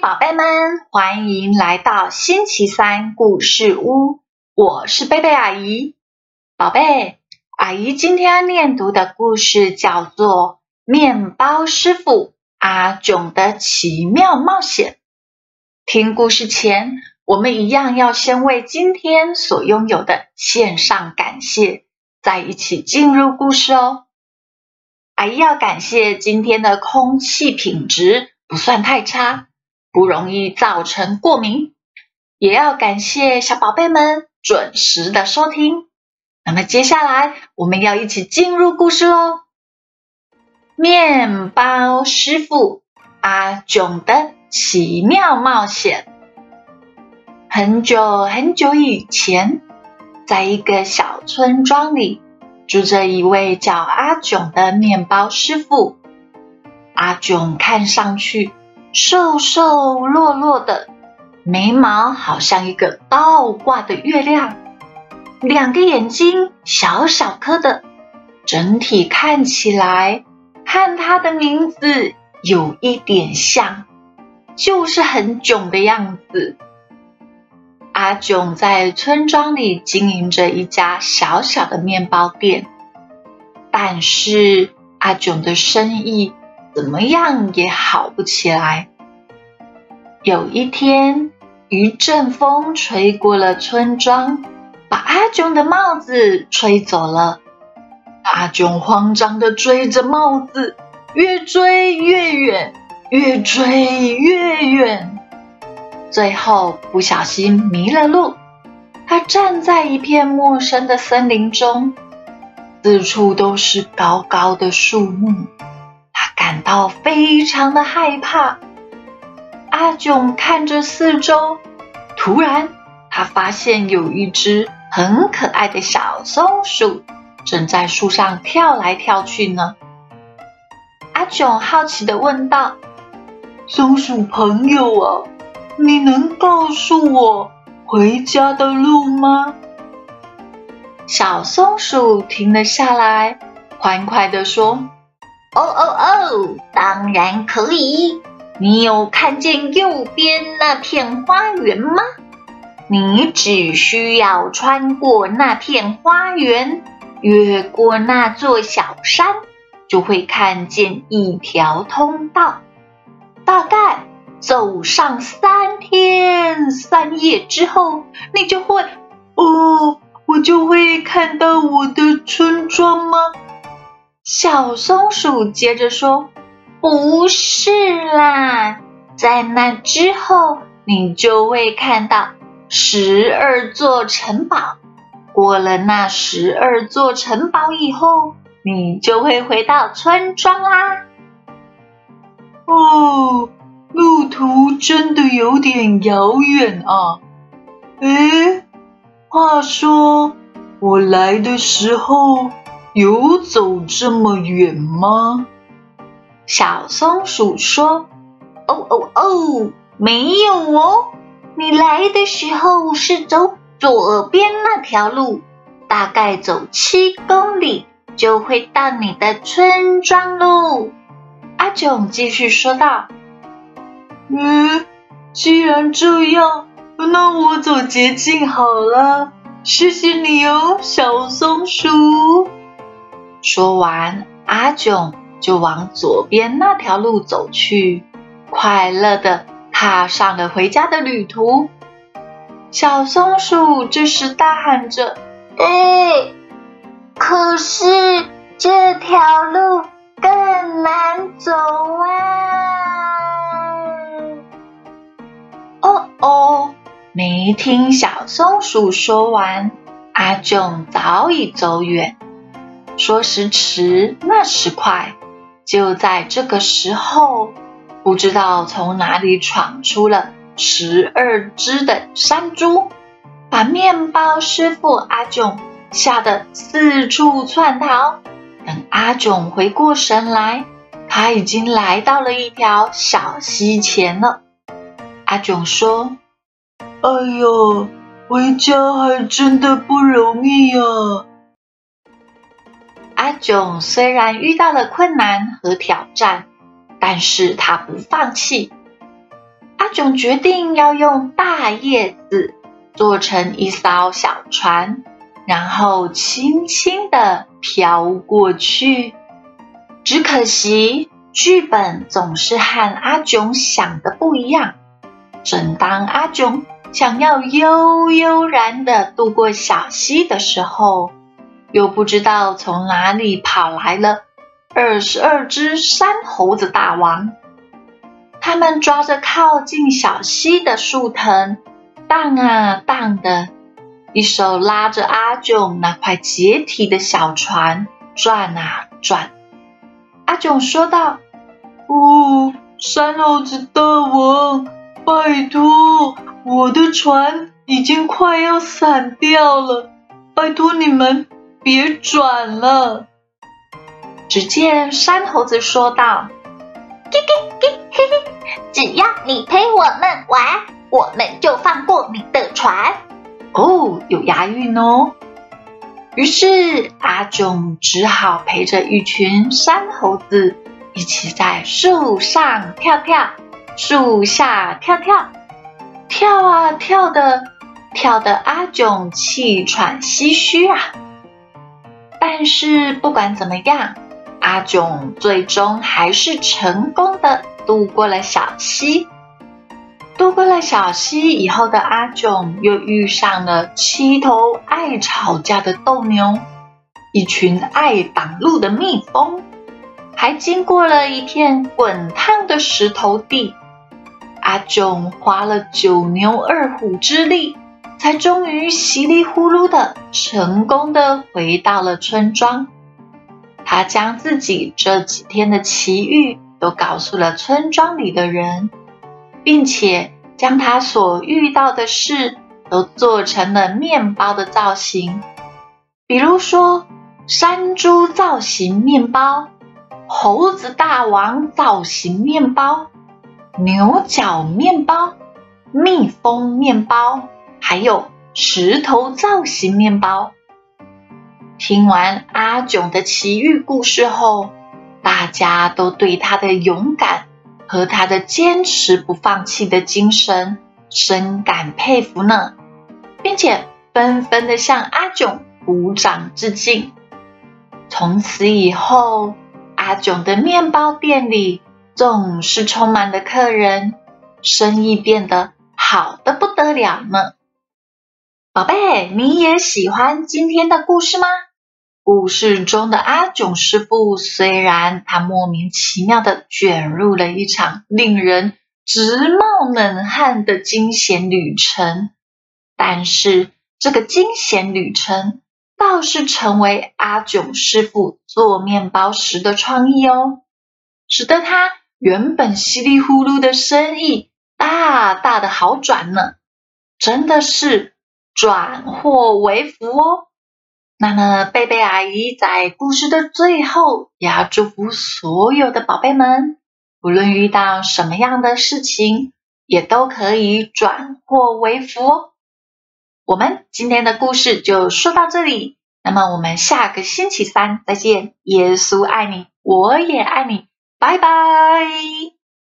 宝贝们，欢迎来到星期三故事屋。我是贝贝阿姨。宝贝，阿姨今天要念读的故事叫做《面包师傅阿囧的奇妙冒险》。听故事前，我们一样要先为今天所拥有的献上感谢，再一起进入故事哦。阿姨要感谢今天的空气品质不算太差。不容易造成过敏，也要感谢小宝贝们准时的收听。那么接下来我们要一起进入故事喽。面包师傅阿囧的奇妙冒险。很久很久以前，在一个小村庄里，住着一位叫阿囧的面包师傅。阿囧看上去。瘦瘦弱弱的，眉毛好像一个倒挂的月亮，两个眼睛小小颗的，整体看起来和他的名字有一点像，就是很囧的样子。阿囧在村庄里经营着一家小小的面包店，但是阿囧的生意。怎么样也好不起来。有一天，一阵风吹过了村庄，把阿炯的帽子吹走了。阿炯慌张的追着帽子，越追越远，越追越远，最后不小心迷了路。他站在一片陌生的森林中，四处都是高高的树木。感到非常的害怕。阿囧看着四周，突然他发现有一只很可爱的小松鼠正在树上跳来跳去呢。阿囧好奇的问道：“松鼠朋友啊，你能告诉我回家的路吗？”小松鼠停了下来，欢快的说。哦哦哦，当然可以。你有看见右边那片花园吗？你只需要穿过那片花园，越过那座小山，就会看见一条通道。大概走上三天三夜之后，你就会……哦，我就会看到我的村庄吗？小松鼠接着说：“不是啦，在那之后，你就会看到十二座城堡。过了那十二座城堡以后，你就会回到村庄啦。”哦，路途真的有点遥远啊！哎，话说我来的时候。有走这么远吗？小松鼠说：“哦哦哦，没有哦。你来的时候是走左边那条路，大概走七公里就会到你的村庄喽。”阿囧继续说道：“嗯，既然这样，那我走捷径好了。谢谢你哦，小松鼠。”说完，阿囧就往左边那条路走去，快乐的踏上了回家的旅途。小松鼠这时大喊着：“哎，可是这条路更难走啊！”哦哦，没听小松鼠说完，阿囧早已走远。说时迟，那时快，就在这个时候，不知道从哪里闯出了十二只的山猪，把面包师傅阿囧吓得四处窜逃。等阿囧回过神来，他已经来到了一条小溪前了。阿囧说：“哎呦，回家还真的不容易呀。”阿炯虽然遇到了困难和挑战，但是他不放弃。阿炯决定要用大叶子做成一艘小船，然后轻轻的飘过去。只可惜剧本总是和阿炯想的不一样。正当阿炯想要悠悠然的渡过小溪的时候，又不知道从哪里跑来了二十二只山猴子大王。他们抓着靠近小溪的树藤，荡啊荡的，一手拉着阿囧那块解体的小船转啊转。阿囧说道：“哦，山猴子大王，拜托，我的船已经快要散掉了，拜托你们别转了。”只见山猴子说道：“嘿嘿嘿嘿嘿。”只要你陪我们玩，我们就放过你的船。哦，有押韵哦。于是阿囧只好陪着一群山猴子一起在树上跳跳，树下跳跳，跳啊跳的，跳的阿囧气喘吁吁啊。但是不管怎么样，阿囧最终还是成功的。渡过了小溪，渡过了小溪以后的阿囧又遇上了七头爱吵架的斗牛，一群爱挡路的蜜蜂，还经过了一片滚烫的石头地。阿囧花了九牛二虎之力，才终于稀里呼噜的成功的回到了村庄。他将自己这几天的奇遇。都告诉了村庄里的人，并且将他所遇到的事都做成了面包的造型，比如说山猪造型面包、猴子大王造型面包、牛角面包、蜜蜂面包，还有石头造型面包。听完阿囧的奇遇故事后。大家都对他的勇敢和他的坚持不放弃的精神深感佩服呢，并且纷纷的向阿囧鼓掌致敬。从此以后，阿囧的面包店里总是充满了客人，生意变得好的不得了呢。宝贝，你也喜欢今天的故事吗？故事中的阿囧师傅，虽然他莫名其妙的卷入了一场令人直冒冷汗的惊险旅程，但是这个惊险旅程倒是成为阿囧师傅做面包时的创意哦，使得他原本稀里糊涂的生意大大的好转呢，真的是转祸为福哦。那么，贝贝阿姨在故事的最后，也要祝福所有的宝贝们，无论遇到什么样的事情，也都可以转祸为福哦。我们今天的故事就说到这里，那么我们下个星期三再见。耶稣爱你，我也爱你，拜拜。